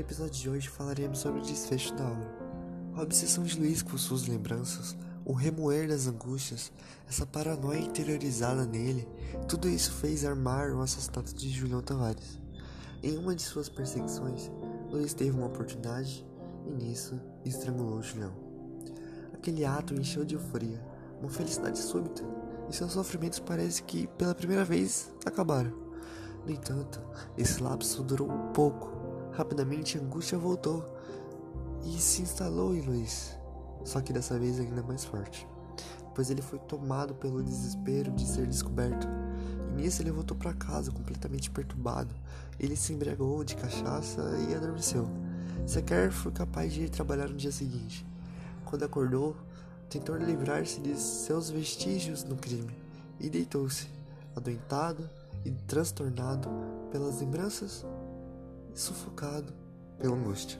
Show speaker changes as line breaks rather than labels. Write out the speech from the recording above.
episódio de hoje falaremos sobre o desfecho da obra. A obsessão de Luiz com suas lembranças, o remoer das angústias, essa paranoia interiorizada nele, tudo isso fez armar o assassinato de Julião Tavares. Em uma de suas perseguições, Luiz teve uma oportunidade e nisso estrangulou Julião. Aquele ato encheu de euforia, uma felicidade súbita, e seus sofrimentos parece que pela primeira vez acabaram. No entanto, esse lapso durou pouco. Rapidamente a angústia voltou e se instalou em Luiz, só que dessa vez ainda mais forte, pois ele foi tomado pelo desespero de ser descoberto. E nisso ele voltou para casa completamente perturbado. Ele se embriagou de cachaça e adormeceu. Sequer foi capaz de ir trabalhar no dia seguinte. Quando acordou, tentou livrar-se de seus vestígios no crime e deitou-se, adoentado e transtornado pelas lembranças sufocado pela angústia.